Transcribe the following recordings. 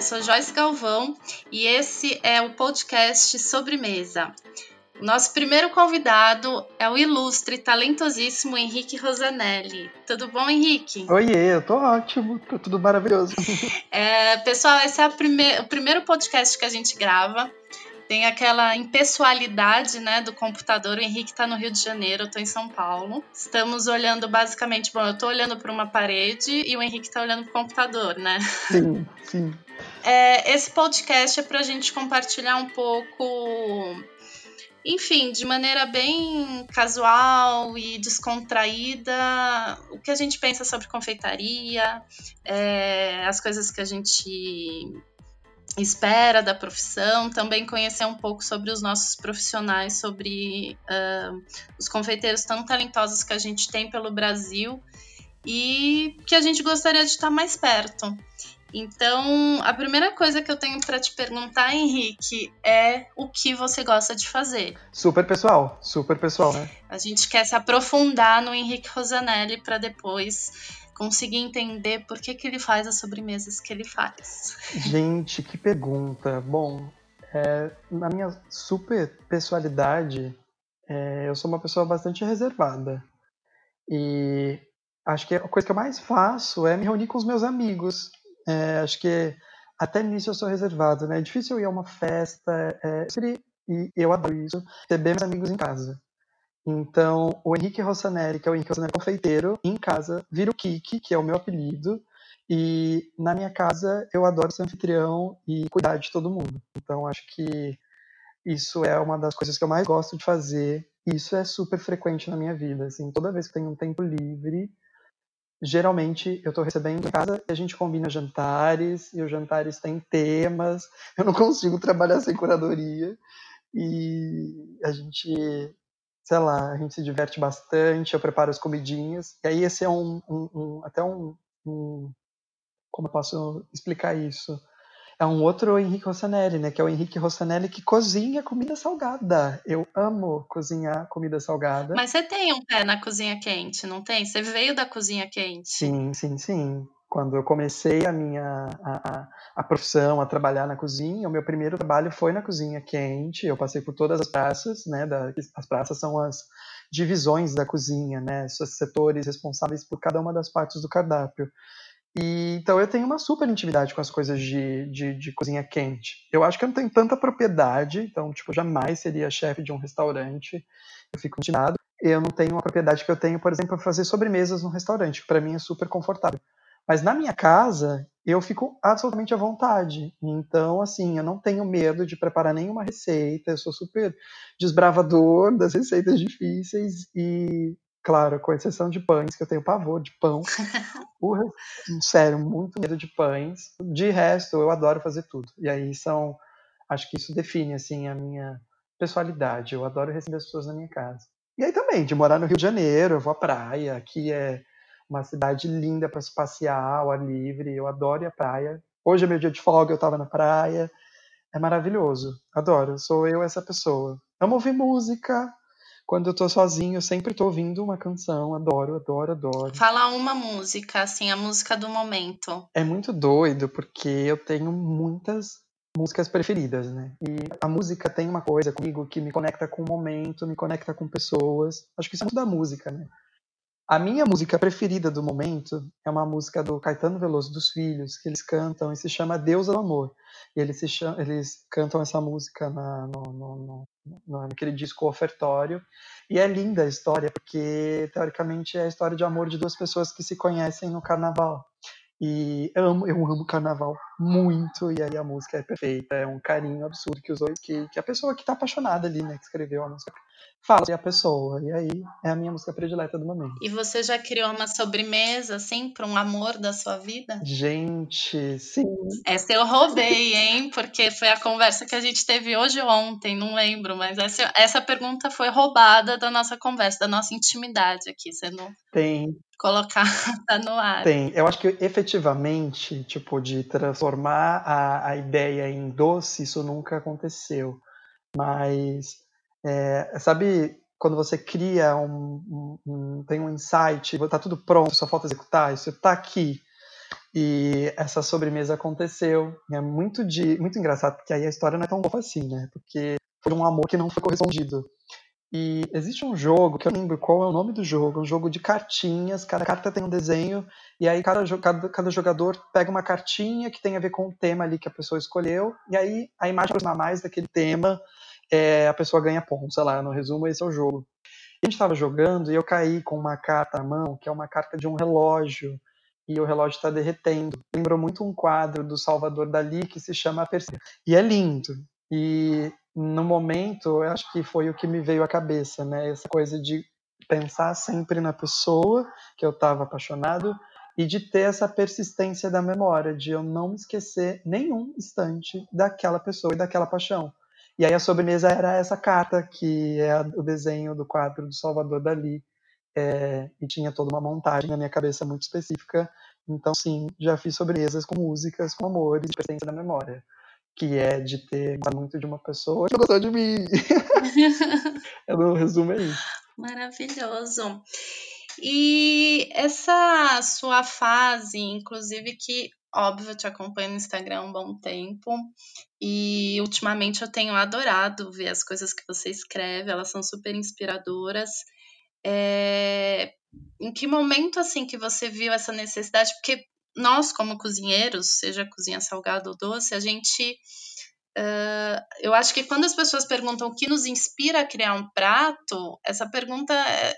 eu sou Joyce Galvão e esse é o podcast Sobremesa. O nosso primeiro convidado é o ilustre, talentosíssimo Henrique Rosanelli. Tudo bom, Henrique? Oiê, eu tô ótimo, tá tudo maravilhoso. É, pessoal, esse é prime o primeiro podcast que a gente grava. Tem aquela impessoalidade né, do computador. O Henrique está no Rio de Janeiro, eu estou em São Paulo. Estamos olhando basicamente, bom, eu estou olhando para uma parede e o Henrique está olhando para o computador, né? Sim, sim. É, esse podcast é para a gente compartilhar um pouco enfim, de maneira bem casual e descontraída, o que a gente pensa sobre confeitaria, é, as coisas que a gente espera da profissão, também conhecer um pouco sobre os nossos profissionais, sobre uh, os confeiteiros tão talentosos que a gente tem pelo Brasil e que a gente gostaria de estar mais perto. Então, a primeira coisa que eu tenho para te perguntar, Henrique, é o que você gosta de fazer. Super pessoal, super pessoal, né? A gente quer se aprofundar no Henrique Rosanelli para depois conseguir entender por que, que ele faz as sobremesas que ele faz. Gente, que pergunta. Bom, é, na minha super pessoalidade, é, eu sou uma pessoa bastante reservada. E acho que a coisa que eu mais faço é me reunir com os meus amigos. É, acho que até nisso eu sou reservado, né? É difícil eu ir a uma festa, é, e eu adoro isso, ter bem meus amigos em casa. Então, o Henrique Rossanelli, que é o Henrique Rossanelli confeiteiro, em casa vira o Kiki, que é o meu apelido, e na minha casa eu adoro ser anfitrião e cuidar de todo mundo. Então, acho que isso é uma das coisas que eu mais gosto de fazer. E isso é super frequente na minha vida. Assim, toda vez que tenho um tempo livre, geralmente eu estou recebendo em casa e a gente combina jantares, e os jantares têm temas, eu não consigo trabalhar sem curadoria, e a gente, sei lá, a gente se diverte bastante, eu preparo as comidinhas, e aí esse é um, um, um até um, um, como eu posso explicar isso? É um outro Henrique Rossanelli, né? Que é o Henrique Rossanelli que cozinha comida salgada. Eu amo cozinhar comida salgada. Mas você tem um pé na cozinha quente, não tem? Você veio da cozinha quente. Sim, sim, sim. Quando eu comecei a minha a, a, profissão, a trabalhar na cozinha, o meu primeiro trabalho foi na cozinha quente. Eu passei por todas as praças, né? Da, as praças são as divisões da cozinha, né? Os setores responsáveis por cada uma das partes do cardápio. E, então eu tenho uma super intimidade com as coisas de, de, de, cozinha quente. Eu acho que eu não tenho tanta propriedade, então, tipo, jamais seria chefe de um restaurante. Eu fico intimidado. Eu não tenho uma propriedade que eu tenho, por exemplo, para fazer sobremesas no restaurante, que para mim é super confortável. Mas na minha casa, eu fico absolutamente à vontade. Então, assim, eu não tenho medo de preparar nenhuma receita, eu sou super desbravador das receitas difíceis e Claro, com exceção de pães, que eu tenho pavor de pão. o, sério, muito medo de pães. De resto, eu adoro fazer tudo. E aí são. Acho que isso define, assim, a minha personalidade. Eu adoro receber as pessoas na minha casa. E aí também, de morar no Rio de Janeiro, eu vou à praia. Aqui é uma cidade linda para se passear ao ar livre. Eu adoro ir à praia. Hoje é meu dia de folga, eu estava na praia. É maravilhoso. Adoro. Sou eu essa pessoa. Amo ouvir música, quando eu tô sozinho, eu sempre tô ouvindo uma canção, adoro, adoro, adoro. Fala uma música, assim, a música do momento. É muito doido, porque eu tenho muitas músicas preferidas, né? E a música tem uma coisa comigo que me conecta com o momento, me conecta com pessoas. Acho que isso é muito da música, né? A minha música preferida do momento é uma música do Caetano Veloso dos Filhos, que eles cantam e se chama Deus é o Amor. E eles, eles cantam essa música na, no, no, no, naquele disco ofertório. E é linda a história, porque teoricamente é a história de amor de duas pessoas que se conhecem no carnaval. E eu amo, eu amo carnaval muito, e aí a música é perfeita, é um carinho absurdo que os dois, que, que a pessoa que está apaixonada ali, né, que escreveu a música, fala e a pessoa. E aí é a minha música predileta do momento. E você já criou uma sobremesa, assim, para um amor da sua vida? Gente, sim. Essa eu roubei, hein? Porque foi a conversa que a gente teve hoje ou ontem, não lembro, mas essa, essa pergunta foi roubada da nossa conversa, da nossa intimidade aqui. Você não. Tem, colocar tá no ar. Tem. Eu acho que efetivamente, tipo, de transformar a, a ideia em doce, isso nunca aconteceu. Mas é, sabe quando você cria um, um, um, tem um insight, está tudo pronto, só falta executar, isso está aqui. E essa sobremesa aconteceu. É muito de muito engraçado, porque aí a história não é tão boa assim, né? Porque foi um amor que não foi correspondido. E existe um jogo, que eu lembro qual é o nome do jogo, um jogo de cartinhas, cada carta tem um desenho, e aí cada, cada, cada jogador pega uma cartinha que tem a ver com o tema ali que a pessoa escolheu, e aí a imagem aproximar mais daquele tema, é, a pessoa ganha pontos, sei lá, no resumo esse é o jogo. E a gente estava jogando e eu caí com uma carta na mão, que é uma carta de um relógio, e o relógio está derretendo. Lembrou muito um quadro do Salvador Dali que se chama A Perseguição. E é lindo. E no momento, eu acho que foi o que me veio à cabeça, né? Essa coisa de pensar sempre na pessoa que eu estava apaixonado e de ter essa persistência da memória, de eu não esquecer nenhum instante daquela pessoa e daquela paixão. E aí a sobremesa era essa carta, que é o desenho do quadro do Salvador Dali, é, e tinha toda uma montagem na minha cabeça muito específica. Então, sim, já fiz sobremesas com músicas, com amores, persistência da memória que é de ter gostado muito de uma pessoa que gostou de mim. no resumo é isso. Maravilhoso. E essa sua fase, inclusive que óbvio, eu te acompanho no Instagram há um bom tempo e ultimamente eu tenho adorado ver as coisas que você escreve, elas são super inspiradoras. É... Em que momento assim que você viu essa necessidade? Porque nós, como cozinheiros, seja cozinha salgada ou doce, a gente. Uh, eu acho que quando as pessoas perguntam o que nos inspira a criar um prato, essa pergunta é,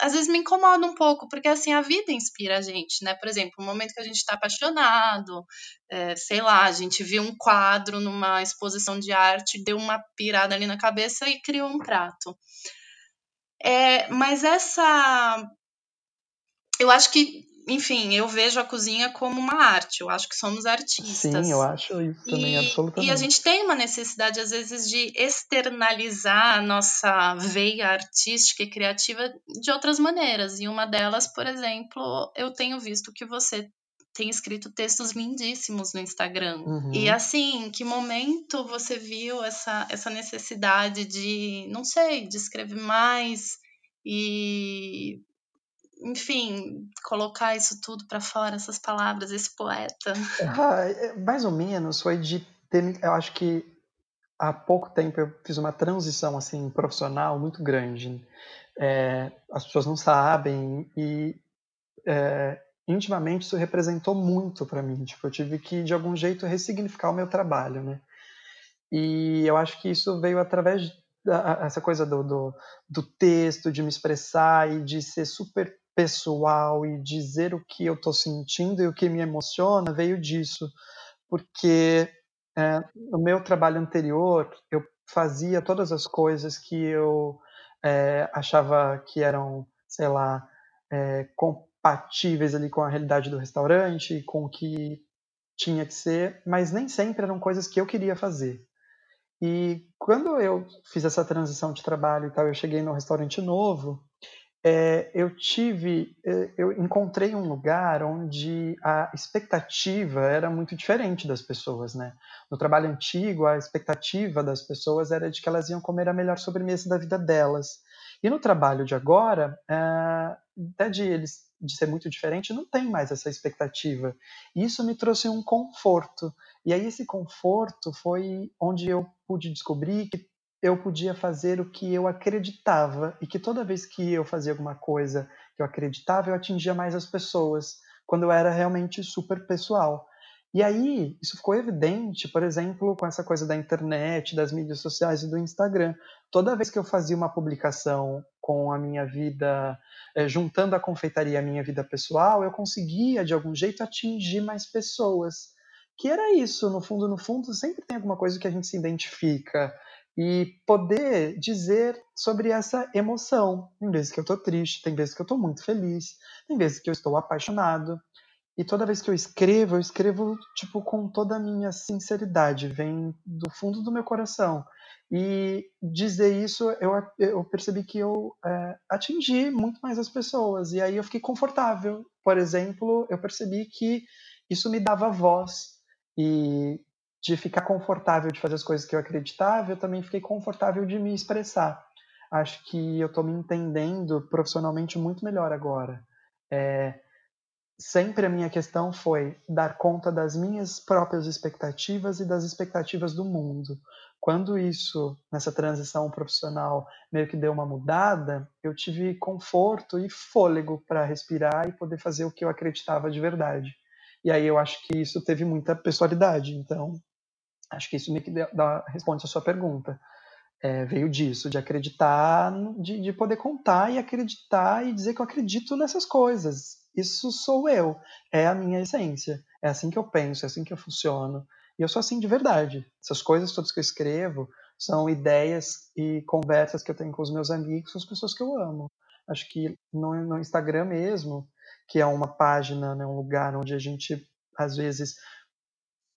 às vezes me incomoda um pouco, porque assim a vida inspira a gente, né? Por exemplo, o momento que a gente está apaixonado, é, sei lá, a gente viu um quadro numa exposição de arte, deu uma pirada ali na cabeça e criou um prato. É, mas essa. Eu acho que enfim, eu vejo a cozinha como uma arte. Eu acho que somos artistas. Sim, eu acho isso também, e, absolutamente. E a gente tem uma necessidade, às vezes, de externalizar a nossa veia artística e criativa de outras maneiras. E uma delas, por exemplo, eu tenho visto que você tem escrito textos lindíssimos no Instagram. Uhum. E assim, em que momento você viu essa, essa necessidade de, não sei, de escrever mais e enfim, colocar isso tudo para fora, essas palavras, esse poeta? Ah, é, mais ou menos foi de ter, eu acho que há pouco tempo eu fiz uma transição assim profissional muito grande. É, as pessoas não sabem e é, intimamente isso representou muito para mim. Tipo, eu tive que de algum jeito ressignificar o meu trabalho, né? E eu acho que isso veio através dessa coisa do, do, do texto, de me expressar e de ser super pessoal e dizer o que eu estou sentindo e o que me emociona veio disso, porque é, no meu trabalho anterior eu fazia todas as coisas que eu é, achava que eram, sei lá, é, compatíveis ali com a realidade do restaurante, com o que tinha que ser, mas nem sempre eram coisas que eu queria fazer. E quando eu fiz essa transição de trabalho e tal, eu cheguei num restaurante novo, é, eu tive, é, eu encontrei um lugar onde a expectativa era muito diferente das pessoas, né? No trabalho antigo, a expectativa das pessoas era de que elas iam comer a melhor sobremesa da vida delas. E no trabalho de agora, é, até de eles de ser muito diferente, não tem mais essa expectativa. E isso me trouxe um conforto. E aí esse conforto foi onde eu pude descobrir que eu podia fazer o que eu acreditava e que toda vez que eu fazia alguma coisa que eu acreditava, eu atingia mais as pessoas, quando eu era realmente super pessoal. E aí, isso ficou evidente, por exemplo, com essa coisa da internet, das mídias sociais e do Instagram. Toda vez que eu fazia uma publicação com a minha vida, é, juntando a confeitaria à minha vida pessoal, eu conseguia, de algum jeito, atingir mais pessoas. Que era isso, no fundo, no fundo, sempre tem alguma coisa que a gente se identifica e poder dizer sobre essa emoção. Tem vezes que eu estou triste, tem vezes que eu estou muito feliz, tem vezes que eu estou apaixonado. E toda vez que eu escrevo, eu escrevo tipo com toda a minha sinceridade, vem do fundo do meu coração. E dizer isso, eu, eu percebi que eu é, atingi muito mais as pessoas. E aí eu fiquei confortável. Por exemplo, eu percebi que isso me dava voz. E de ficar confortável de fazer as coisas que eu acreditava, eu também fiquei confortável de me expressar. Acho que eu estou me entendendo profissionalmente muito melhor agora. É, sempre a minha questão foi dar conta das minhas próprias expectativas e das expectativas do mundo. Quando isso, nessa transição profissional, meio que deu uma mudada, eu tive conforto e fôlego para respirar e poder fazer o que eu acreditava de verdade. E aí eu acho que isso teve muita pessoalidade. Então, acho que isso meio que dá, responde a sua pergunta. É, veio disso, de acreditar, de, de poder contar e acreditar e dizer que eu acredito nessas coisas. Isso sou eu, é a minha essência. É assim que eu penso, é assim que eu funciono. E eu sou assim de verdade. Essas coisas todas que eu escrevo são ideias e conversas que eu tenho com os meus amigos, com as pessoas que eu amo. Acho que no, no Instagram mesmo, que é uma página, né, um lugar onde a gente às vezes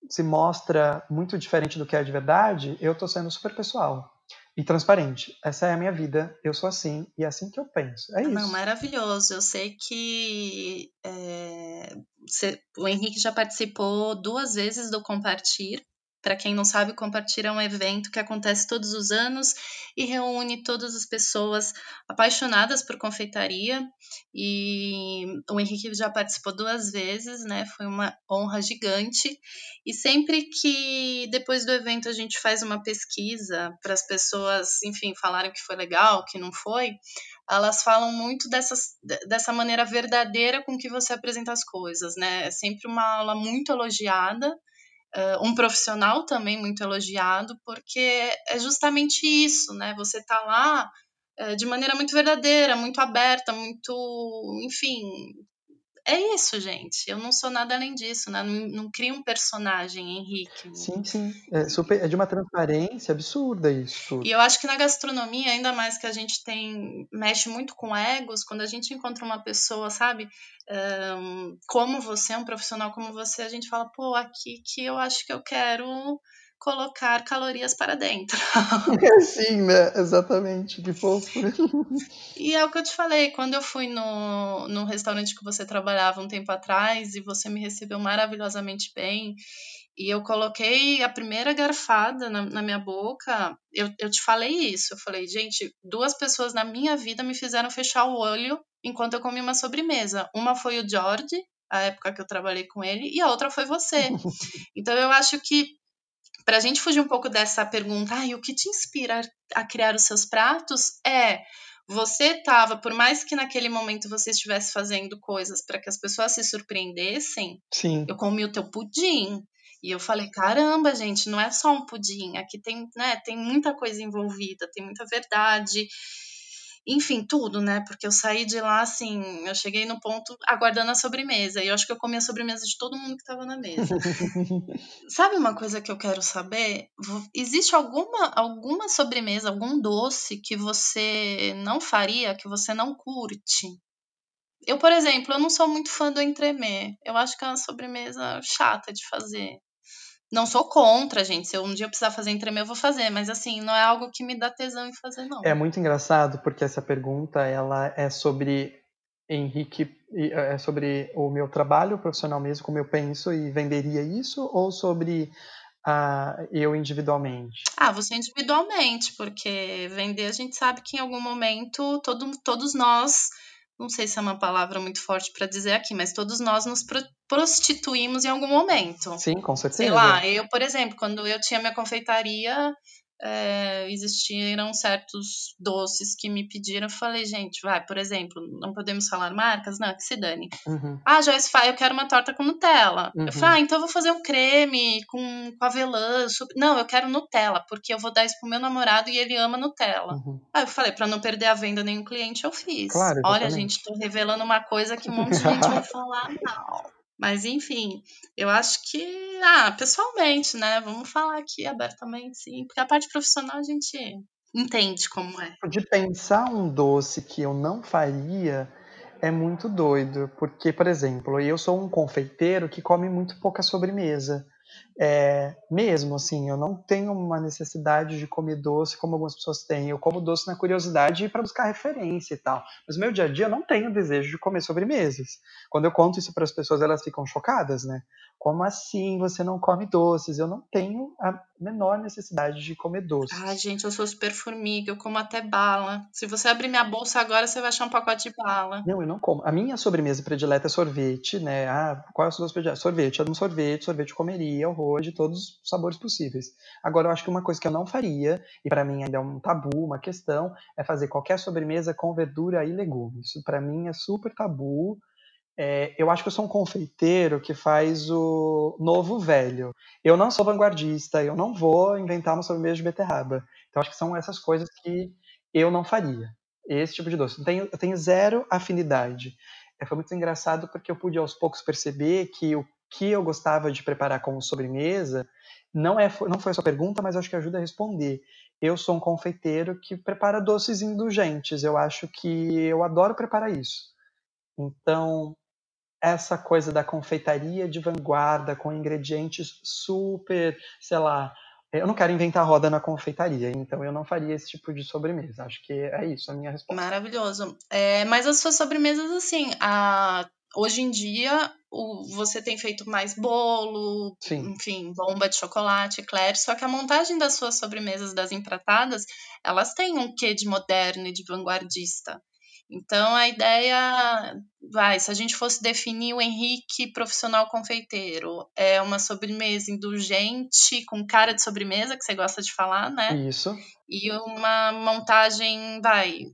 se mostra muito diferente do que é de verdade, eu estou sendo super pessoal e transparente. Essa é a minha vida, eu sou assim e é assim que eu penso. É isso. Não, maravilhoso. Eu sei que é, você, o Henrique já participou duas vezes do Compartir. Para quem não sabe, Compartilha é um evento que acontece todos os anos e reúne todas as pessoas apaixonadas por confeitaria. E o Henrique já participou duas vezes, né? Foi uma honra gigante. E sempre que depois do evento a gente faz uma pesquisa para as pessoas, enfim, falarem que foi legal, que não foi, elas falam muito dessas, dessa maneira verdadeira com que você apresenta as coisas, né? É sempre uma aula muito elogiada uh, um profissional também muito elogiado, porque é justamente isso, né? Você está lá uh, de maneira muito verdadeira, muito aberta, muito, enfim, é isso, gente. Eu não sou nada além disso, né? Não, não crio um personagem, Henrique. Sim, sim. É, super, é de uma transparência absurda isso. E eu acho que na gastronomia, ainda mais que a gente tem. mexe muito com egos, quando a gente encontra uma pessoa, sabe? Um, como você, um profissional como você, a gente fala, pô, aqui que eu acho que eu quero colocar calorias para dentro. É sim, né? Exatamente, que fofo. E é o que eu te falei, quando eu fui no, no restaurante que você trabalhava um tempo atrás e você me recebeu maravilhosamente bem, e eu coloquei a primeira garfada na, na minha boca, eu, eu te falei isso, eu falei, gente, duas pessoas na minha vida me fizeram fechar o olho enquanto eu comi uma sobremesa. Uma foi o George, a época que eu trabalhei com ele, e a outra foi você. Então eu acho que para a gente fugir um pouco dessa pergunta, ah, o que te inspira a criar os seus pratos é você estava, por mais que naquele momento você estivesse fazendo coisas para que as pessoas se surpreendessem, Sim. eu comi o teu pudim. E eu falei, caramba, gente, não é só um pudim, aqui tem, né, tem muita coisa envolvida, tem muita verdade enfim, tudo, né? Porque eu saí de lá assim, eu cheguei no ponto aguardando a sobremesa. E eu acho que eu comi a sobremesa de todo mundo que estava na mesa. Sabe uma coisa que eu quero saber? Existe alguma, alguma sobremesa, algum doce que você não faria, que você não curte? Eu, por exemplo, eu não sou muito fã do entremê. Eu acho que é uma sobremesa chata de fazer. Não sou contra, gente. Se eu um dia precisar fazer entremê, eu vou fazer. Mas, assim, não é algo que me dá tesão em fazer, não. É muito engraçado, porque essa pergunta, ela é sobre Henrique, é sobre o meu trabalho profissional mesmo, como eu penso e venderia isso, ou sobre uh, eu individualmente? Ah, você individualmente, porque vender a gente sabe que em algum momento todo, todos nós não sei se é uma palavra muito forte para dizer aqui, mas todos nós nos prostituímos em algum momento. Sim, com certeza. Sei lá, eu, por exemplo, quando eu tinha minha confeitaria, é, existiram certos doces que me pediram. Eu falei, gente, vai, por exemplo, não podemos falar marcas? Não, que se dane. Uhum. Ah, Joyce, eu quero uma torta com Nutella. Uhum. Eu falei, ah, então eu vou fazer um creme com, com avelã. Não, eu quero Nutella, porque eu vou dar isso pro meu namorado e ele ama Nutella. Uhum. Aí eu falei, para não perder a venda nenhum cliente, eu fiz. Claro, Olha, gente, tô revelando uma coisa que um monte de gente vai falar, não. Mas, enfim, eu acho que, ah, pessoalmente, né? Vamos falar aqui abertamente, sim. Porque a parte profissional a gente entende como é. De pensar um doce que eu não faria é muito doido. Porque, por exemplo, eu sou um confeiteiro que come muito pouca sobremesa. É, mesmo assim, eu não tenho uma necessidade de comer doce como algumas pessoas têm. Eu como doce na curiosidade para buscar referência e tal. Mas no meu dia a dia eu não tenho desejo de comer sobremesas. Quando eu conto isso para as pessoas, elas ficam chocadas, né? Como assim você não come doces? Eu não tenho a menor necessidade de comer doces. Ai, gente, eu sou super formiga, eu como até bala. Se você abrir minha bolsa agora, você vai achar um pacote de bala. Não, eu não como. A minha sobremesa predileta é sorvete, né? Ah, qual é a sua sobremesa predileta? Sorvete. Eu amo sorvete, sorvete eu comeria, horror, de todos os sabores possíveis. Agora, eu acho que uma coisa que eu não faria, e para mim ainda é um tabu, uma questão, é fazer qualquer sobremesa com verdura e legumes. Isso para mim é super tabu. É, eu acho que eu sou um confeiteiro que faz o novo velho. Eu não sou vanguardista, eu não vou inventar uma sobremesa de beterraba. Então acho que são essas coisas que eu não faria. Esse tipo de doce. Eu tenho, eu tenho zero afinidade. É, foi muito engraçado porque eu pude aos poucos perceber que o que eu gostava de preparar como sobremesa não, é, não foi a sua pergunta, mas acho que ajuda a responder. Eu sou um confeiteiro que prepara doces indulgentes. Eu acho que eu adoro preparar isso. Então, essa coisa da confeitaria de vanguarda com ingredientes super, sei lá, eu não quero inventar roda na confeitaria, então eu não faria esse tipo de sobremesa. Acho que é isso a minha resposta. Maravilhoso. É, mas as suas sobremesas, assim, a, hoje em dia o, você tem feito mais bolo, Sim. enfim, bomba de chocolate, eclair, só que a montagem das suas sobremesas das empratadas, elas têm um quê de moderno e de vanguardista. Então a ideia, vai, se a gente fosse definir o Henrique profissional confeiteiro, é uma sobremesa indulgente, com cara de sobremesa, que você gosta de falar, né? Isso. E uma montagem, vai,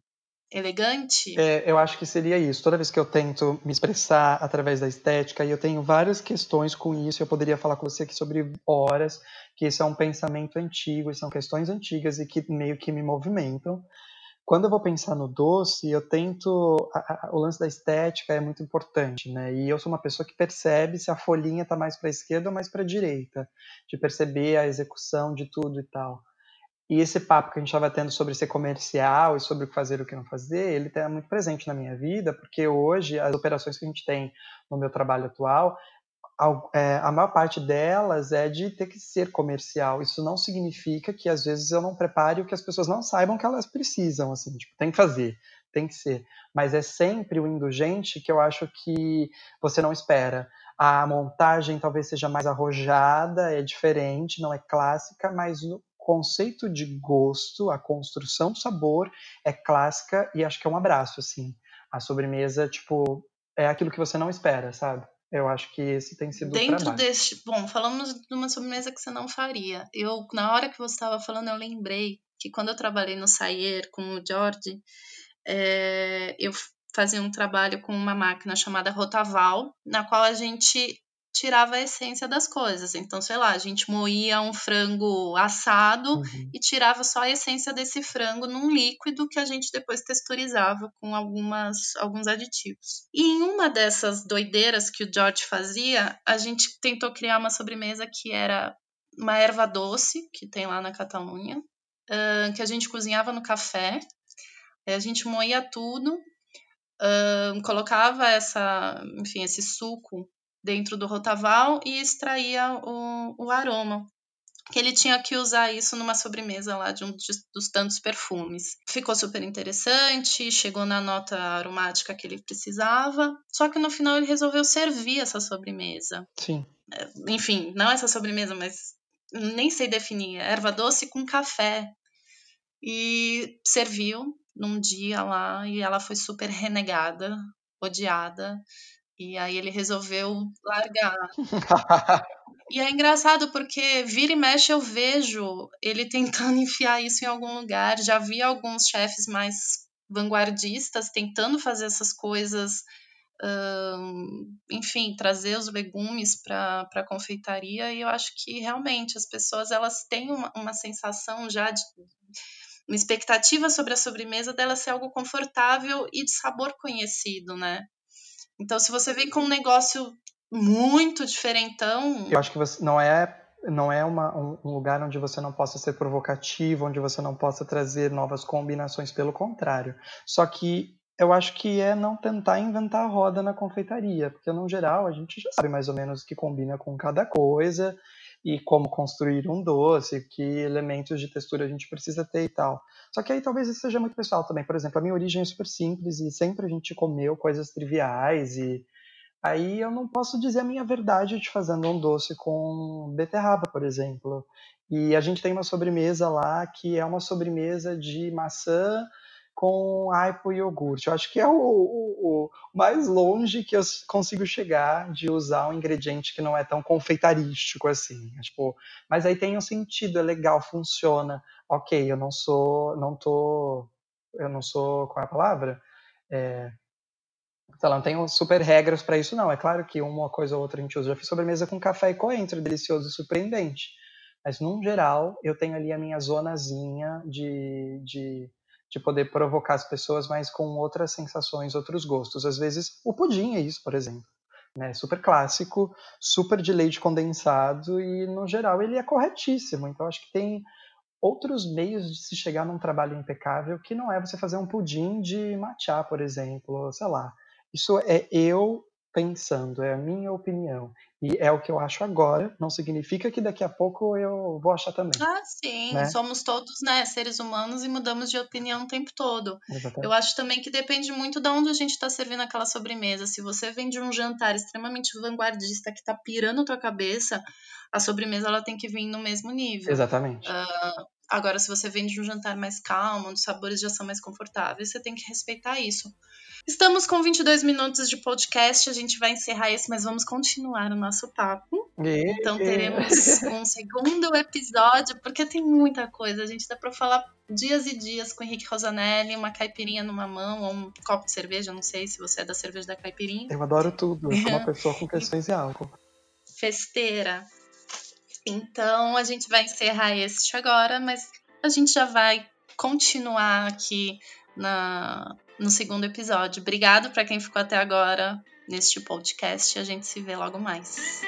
elegante? É, eu acho que seria isso. Toda vez que eu tento me expressar através da estética, e eu tenho várias questões com isso, eu poderia falar com você aqui sobre horas, que isso é um pensamento antigo, são questões antigas e que meio que me movimentam quando eu vou pensar no doce, eu tento. A, a, o lance da estética é muito importante, né? E eu sou uma pessoa que percebe se a folhinha está mais para esquerda ou mais para direita, de perceber a execução de tudo e tal. E esse papo que a gente estava tendo sobre ser comercial e sobre o que fazer e o que não fazer, ele está muito presente na minha vida, porque hoje as operações que a gente tem no meu trabalho atual, é, a maior parte delas é de ter que ser comercial. Isso não significa que às vezes eu não prepare o que as pessoas não saibam que elas precisam, assim, tipo, tem que fazer, tem que ser. Mas é sempre o indulgente que eu acho que você não espera. A montagem talvez seja mais arrojada, é diferente, não é clássica, mas conceito de gosto, a construção do sabor é clássica e acho que é um abraço, assim. A sobremesa, tipo, é aquilo que você não espera, sabe? Eu acho que esse tem sido Dentro deste. Bom, falamos de uma sobremesa que você não faria. Eu, na hora que você estava falando, eu lembrei que quando eu trabalhei no Sayer com o George, é, eu fazia um trabalho com uma máquina chamada Rotaval, na qual a gente tirava a essência das coisas. Então, sei lá, a gente moía um frango assado uhum. e tirava só a essência desse frango num líquido que a gente depois texturizava com algumas, alguns aditivos. E em uma dessas doideiras que o George fazia, a gente tentou criar uma sobremesa que era uma erva doce, que tem lá na Catalunha, uh, que a gente cozinhava no café. A gente moía tudo, uh, colocava essa, enfim, esse suco dentro do rotaval e extraía o, o aroma que ele tinha que usar isso numa sobremesa lá de um dos tantos perfumes. Ficou super interessante, chegou na nota aromática que ele precisava, só que no final ele resolveu servir essa sobremesa. Sim. É, enfim, não essa sobremesa, mas nem sei definir, erva doce com café. E serviu num dia lá e ela foi super renegada, odiada. E aí ele resolveu largar. e é engraçado porque vira e mexe eu vejo ele tentando enfiar isso em algum lugar. Já vi alguns chefes mais vanguardistas tentando fazer essas coisas, enfim, trazer os legumes para a confeitaria. E eu acho que realmente as pessoas elas têm uma, uma sensação já de uma expectativa sobre a sobremesa dela ser algo confortável e de sabor conhecido, né? Então, se você vem com um negócio muito diferentão. Eu acho que você não é não é uma, um, lugar onde você não possa ser provocativo, onde você não possa trazer novas combinações, pelo contrário. Só que eu acho que é não tentar inventar a roda na confeitaria, porque no geral a gente já sabe mais ou menos o que combina com cada coisa. E como construir um doce, que elementos de textura a gente precisa ter e tal. Só que aí talvez isso seja muito pessoal também. Por exemplo, a minha origem é super simples e sempre a gente comeu coisas triviais e aí eu não posso dizer a minha verdade de fazendo um doce com beterraba, por exemplo. E a gente tem uma sobremesa lá que é uma sobremesa de maçã com aipo iogurte. Eu acho que é o, o, o, mais longe que eu consigo chegar de usar um ingrediente que não é tão confeitarístico assim. É, tipo, mas aí tem um sentido, é legal, funciona. Ok, eu não sou, não tô, eu não sou, qual é a palavra? É, sei lá, não tenho super regras para isso não. É claro que uma coisa ou outra a gente usa. Já fiz sobremesa com café e coentro, delicioso e surpreendente. Mas, num geral, eu tenho ali a minha zonazinha de, de, de poder provocar as pessoas, mas com outras sensações, outros gostos. Às vezes, o pudim é isso, por exemplo. Né? Super clássico, super de leite condensado e, no geral, ele é corretíssimo. Então, acho que tem outros meios de se chegar num trabalho impecável que não é você fazer um pudim de matcha, por exemplo, sei lá. Isso é eu pensando, é a minha opinião. E é o que eu acho agora, não significa que daqui a pouco eu vou achar também. Ah, sim, né? somos todos né, seres humanos e mudamos de opinião o tempo todo. Exatamente. Eu acho também que depende muito de onde a gente está servindo aquela sobremesa. Se você vem de um jantar extremamente vanguardista que está pirando a tua cabeça, a sobremesa ela tem que vir no mesmo nível. Exatamente. Uh, agora, se você vem de um jantar mais calmo, onde os sabores já são mais confortáveis, você tem que respeitar isso. Estamos com 22 minutos de podcast, a gente vai encerrar esse, mas vamos continuar o nosso papo. E... Então teremos um segundo episódio, porque tem muita coisa. A gente dá para falar dias e dias com o Henrique Rosanelli, uma caipirinha numa mão ou um copo de cerveja, não sei se você é da cerveja da caipirinha. Eu adoro tudo, eu sou uma pessoa com questões de álcool. Festeira. Então a gente vai encerrar este agora, mas a gente já vai continuar aqui na, no segundo episódio. Obrigado para quem ficou até agora neste podcast. A gente se vê logo mais.